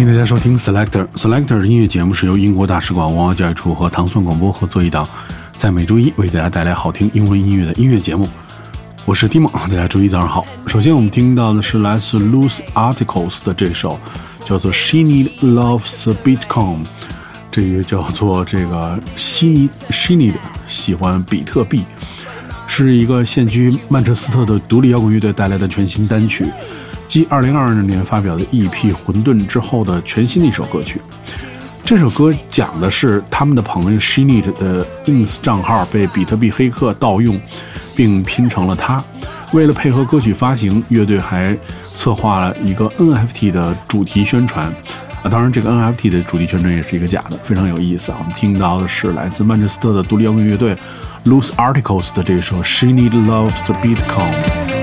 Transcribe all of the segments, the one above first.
欢迎大家收听 Selector Selector 音乐节目，是由英国大使馆文化教育处和唐宋广播合作一档，在每周一为大家带来好听英文音乐的音乐节目。我是蒂蒙大家周一早上好。首先我们听到的是来自 Loose Articles 的这首，叫做 She Need Loves Bitcoin，这个叫做这个 She She Need 喜欢比特币，是一个现居曼彻斯特的独立摇滚乐队带来的全新单曲。继2022年发表的 EP《混沌》之后的全新的一首歌曲，这首歌讲的是他们的朋友 Shinit 的 Ins 账号被比特币黑客盗用，并拼成了他。为了配合歌曲发行，乐队还策划了一个 NFT 的主题宣传。啊，当然这个 NFT 的主题宣传也是一个假的，非常有意思啊。我们听到的是来自曼彻斯特的独立摇滚乐队 Loose Articles 的这首 Shinit Loves the Bitcoin。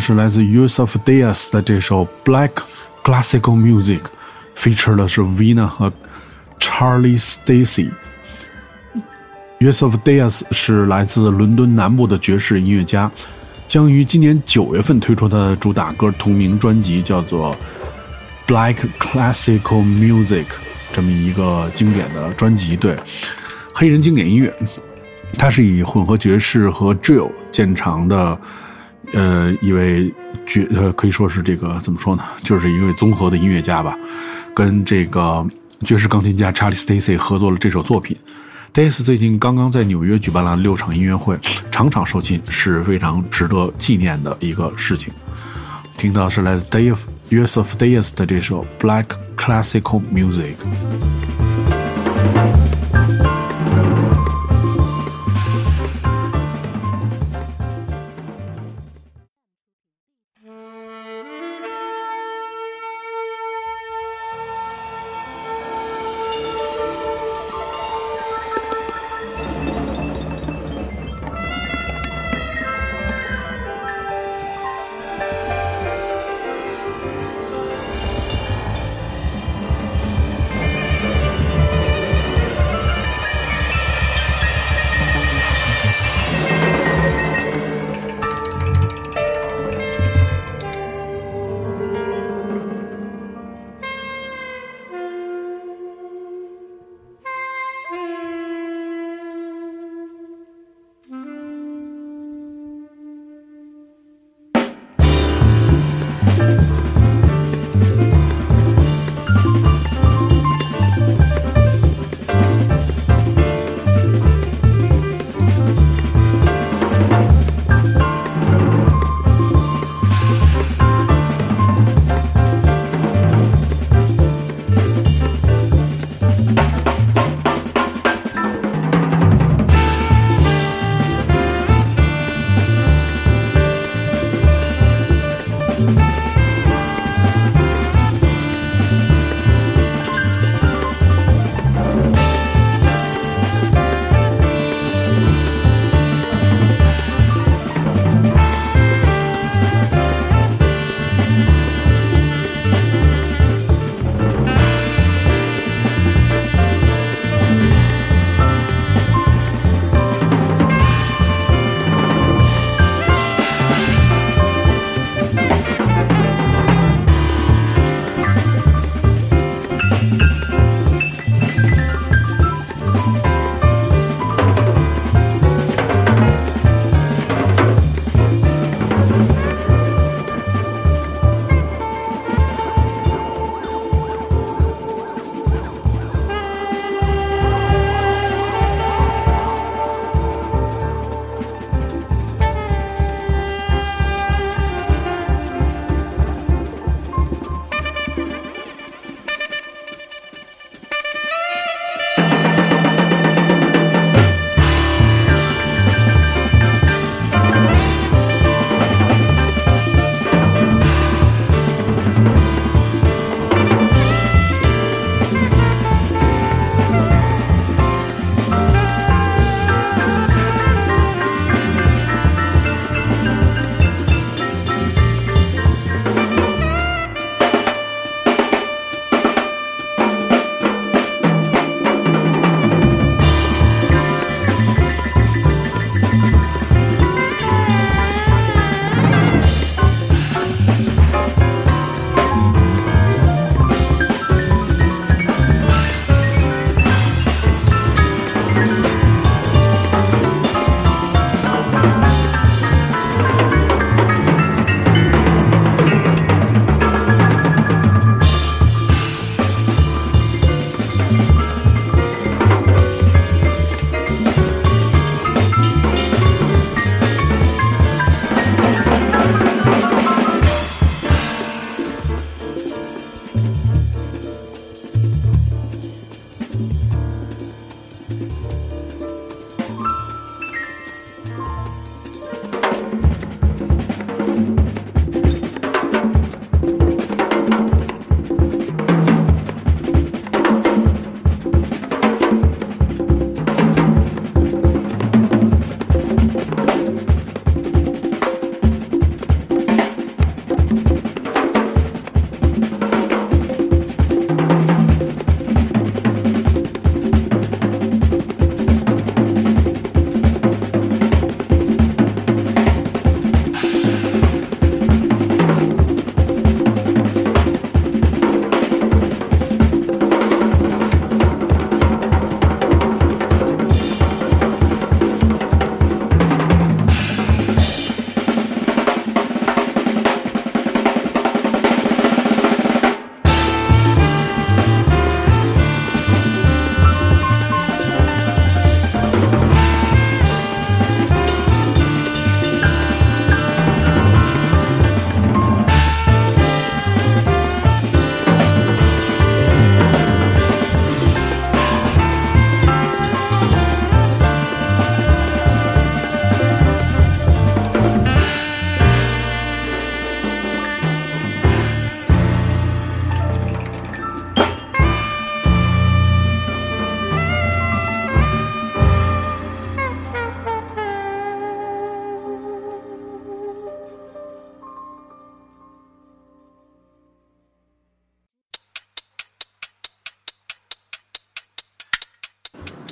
是来自 Use of Dias 的这首 Black Classical Music，feature 的是 Vina 和 Charlie Stacy。Use of Dias 是来自伦敦南部的爵士音乐家，将于今年九月份推出他的主打歌同名专辑，叫做 Black Classical Music，这么一个经典的专辑。对，黑人经典音乐，它是以混合爵士和 Drill 见长的。呃，一位爵呃，可以说是这个怎么说呢？就是一位综合的音乐家吧，跟这个爵士钢琴家 Charlie Stacy 合作了这首作品。Dace 最近刚刚在纽约举办了六场音乐会，场场售罄，是非常值得纪念的一个事情。听到是来自 Day of Years of Days 的这首 Black Classical Music。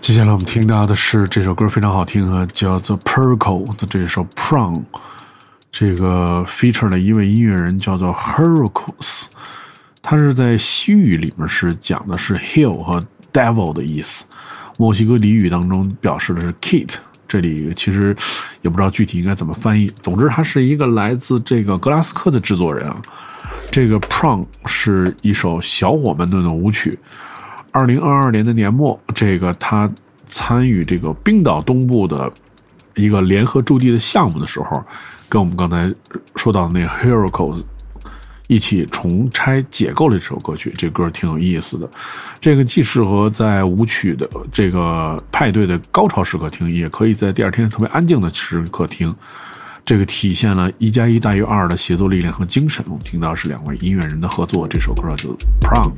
接下来我们听到的是这首歌非常好听啊，叫做 Perco 的这首 Prong，这个 feature 的一位音乐人叫做 Hercules，他是在西语里面是讲的是 hill 和 devil 的意思，墨西哥俚语当中表示的是 kit，这里其实也不知道具体应该怎么翻译。总之，他是一个来自这个格拉斯科的制作人啊。这个 Prong 是一首小伙们的舞曲。二零二二年的年末，这个他参与这个冰岛东部的一个联合驻地的项目的时候，跟我们刚才说到的那 Heracles 一起重拆解构了这首歌曲。这歌挺有意思的，这个既适合在舞曲的这个派对的高潮时刻听，也可以在第二天特别安静的时刻听。这个体现了一加一大于二的协作力量和精神。我们听到是两位音乐人的合作，这首歌叫《Prom》。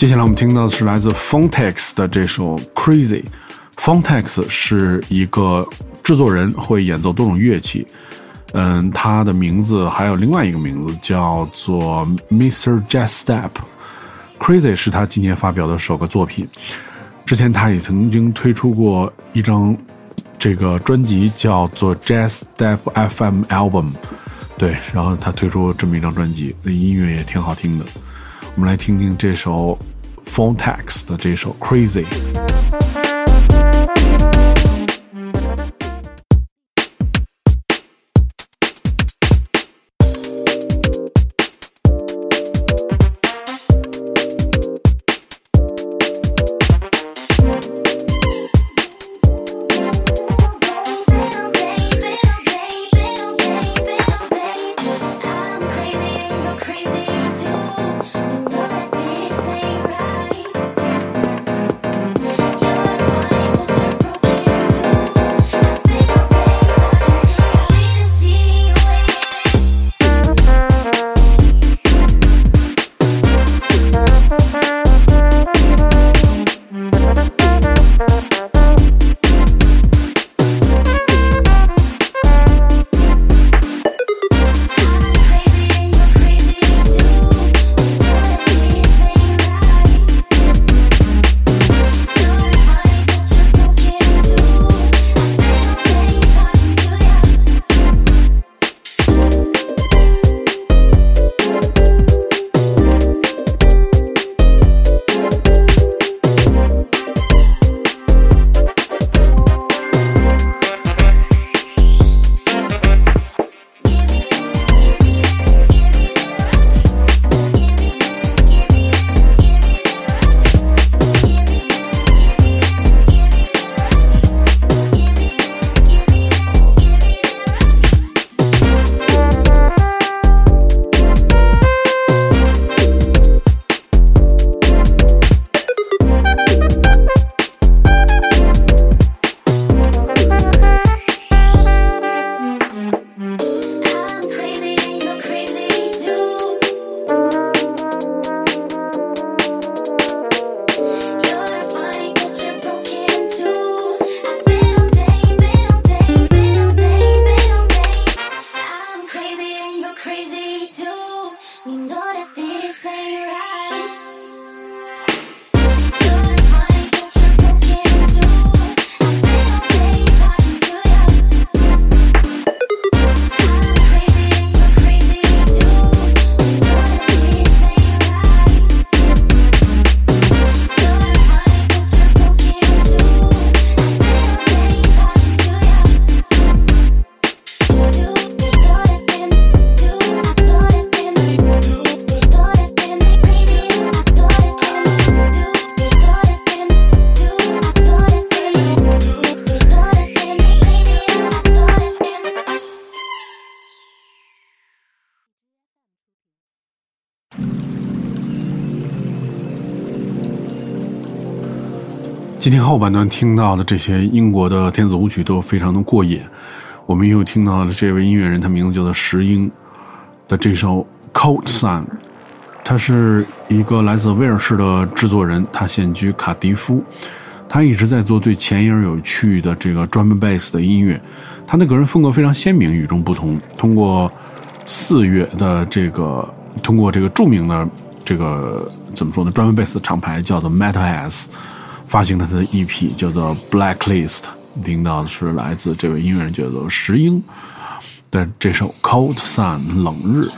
接下来我们听到的是来自 Fontex 的这首 Crazy。Fontex 是一个制作人，会演奏多种乐器。嗯，他的名字还有另外一个名字叫做 Mr. Jazz Step。Crazy 是他今年发表的首个作品。之前他也曾经推出过一张这个专辑，叫做 Jazz Step FM Album。对，然后他推出这么一张专辑，那音乐也挺好听的。我们来听听这首 Fontex 的这首 Crazy。 今天后半段听到的这些英国的电子舞曲都非常的过瘾。我们又听到了这位音乐人，他名字叫做石英的这首《Cold Sun》，他是一个来自威尔士的制作人，他现居卡迪夫。他一直在做最前沿有趣的这个 drum bass 的音乐，他的个人风格非常鲜明，与众不同。通过四月的这个，通过这个著名的这个怎么说呢？drum bass 厂牌叫做 Metal S。发行了他的 EP，叫做《Blacklist》，听到的是来自这位音乐人叫做石英的这首《Cold Sun》冷日。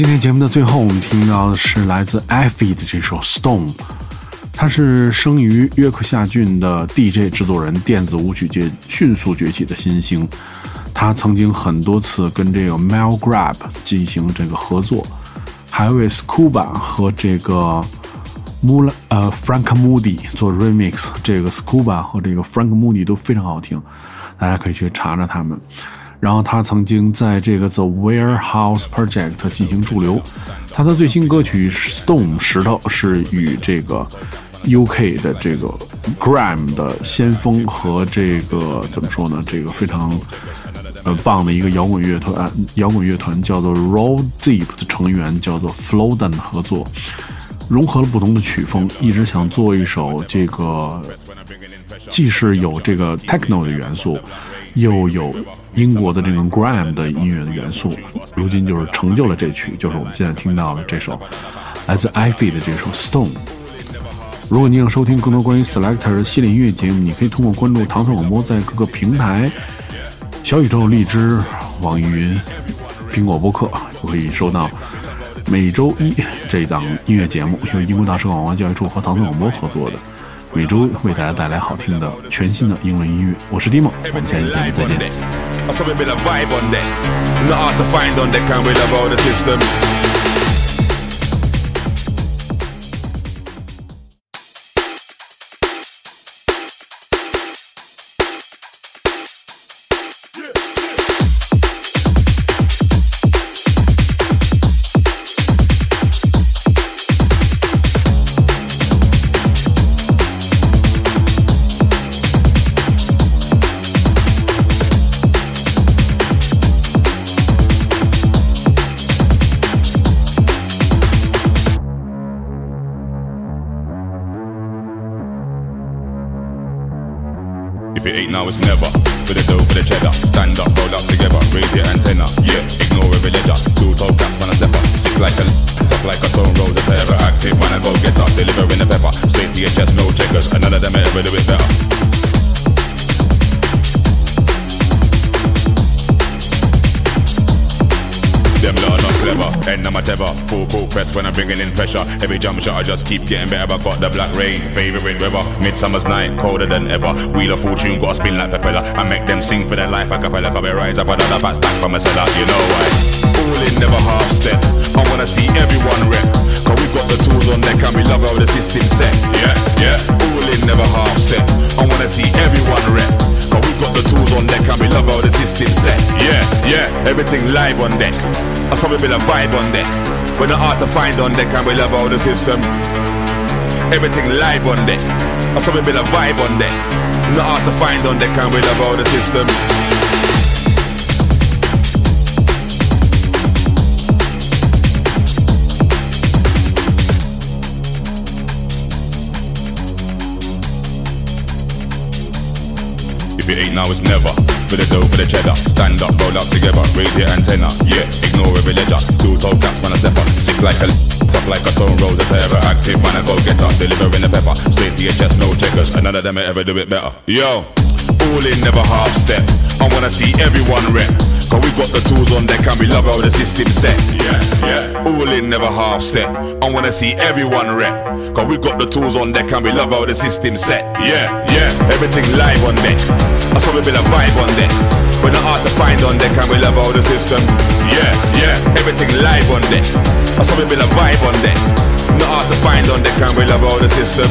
今天节目的最后，我们听到的是来自 Effie 的这首《Stone》。他是生于约克夏郡的 DJ 制作人，电子舞曲界迅速崛起的新星。他曾经很多次跟这个 Mel Grab 进行这个合作，还为 Scuba 和这个 Mul 呃 Frank Moody 做 remix。这个 Scuba 和这个 Frank Moody 都非常好听，大家可以去查查他们。然后他曾经在这个 The Warehouse Project 进行驻留。他的最新歌曲《Stone》石头是与这个 UK 的这个 Grime 的先锋和这个怎么说呢？这个非常呃棒的一个摇滚乐团，摇滚乐团叫做 Roll Deep 的成员叫做 Floden 合作，融合了不同的曲风，一直想做一首这个既是有这个 Techno 的元素。又有英国的这种 grime 的音乐的元素，如今就是成就了这曲，就是我们现在听到的这首来自 Ivy 的这首 Stone。如果你想收听更多关于 Selector 系列音乐节目，你可以通过关注唐宋广播，在各个平台、小宇宙、荔枝、网易云、苹果播客，就可以收到每周一这档音乐节目，由英国大使馆文化教育处和唐宋广播合作的。每周为大家带来好听的全新的英文音乐，我是 Dimo，我们下期节目再见。Now, it's never. For the dough, for the cheddar. Stand up, roll up together, raise your antenna. Yeah, ignore every ledger. Still told cats when I step up. Sick like a tough like a stone roller. Ever active when I go get up, delivering the pepper. Straight to your chest, no checkers. And none of them ever do it better. Them lot not clever, end of my tether. Full court press when I'm bringing in pressure. Every jump shot I just keep getting better. I got the black rain, favorite Midsummer's night, colder than ever. Wheel of fortune, got to spin like propeller. I make them sing for their life. I capella, come rise up another fat stack from a cellar. You know why? All in, never half step. I wanna see everyone rep. Cause we got the tools on deck and we love how the system set. Yeah, yeah. All in, never half step. I wanna see everyone rep. Cause we got the tools on deck and we love how the system set. Yeah, yeah. Everything live on deck. I saw we build a vibe on deck. We're not hard to find on deck and we love how the system. Everything live on deck. Saw we build a vibe on deck. Not hard to find on deck and we love the system. If it ain't now, it's never. For the dough, for the cheddar. Stand up, roll up together, raise your antenna. Yeah, ignore every ledger. Still told cats when I step up. Sick like a tough like a stone roller. Ever active when I go get up. Delivering the pepper. Straight to your chest, no checkers. And none of them ever do it better. Yo, all in, never half step. I wanna see everyone rep. Cause we got the tools on deck and we love how the system set. Yeah, yeah. All in, never half step. I wanna see everyone rep. Cause we got the tools on deck and we love how the system set. Yeah, yeah. Everything live on deck. I saw we build a vibe on deck. We're not hard to find on deck and we love how the system. Yeah, yeah. Everything live on deck. I saw we build a vibe on deck. Not hard to find on deck and we love how the system.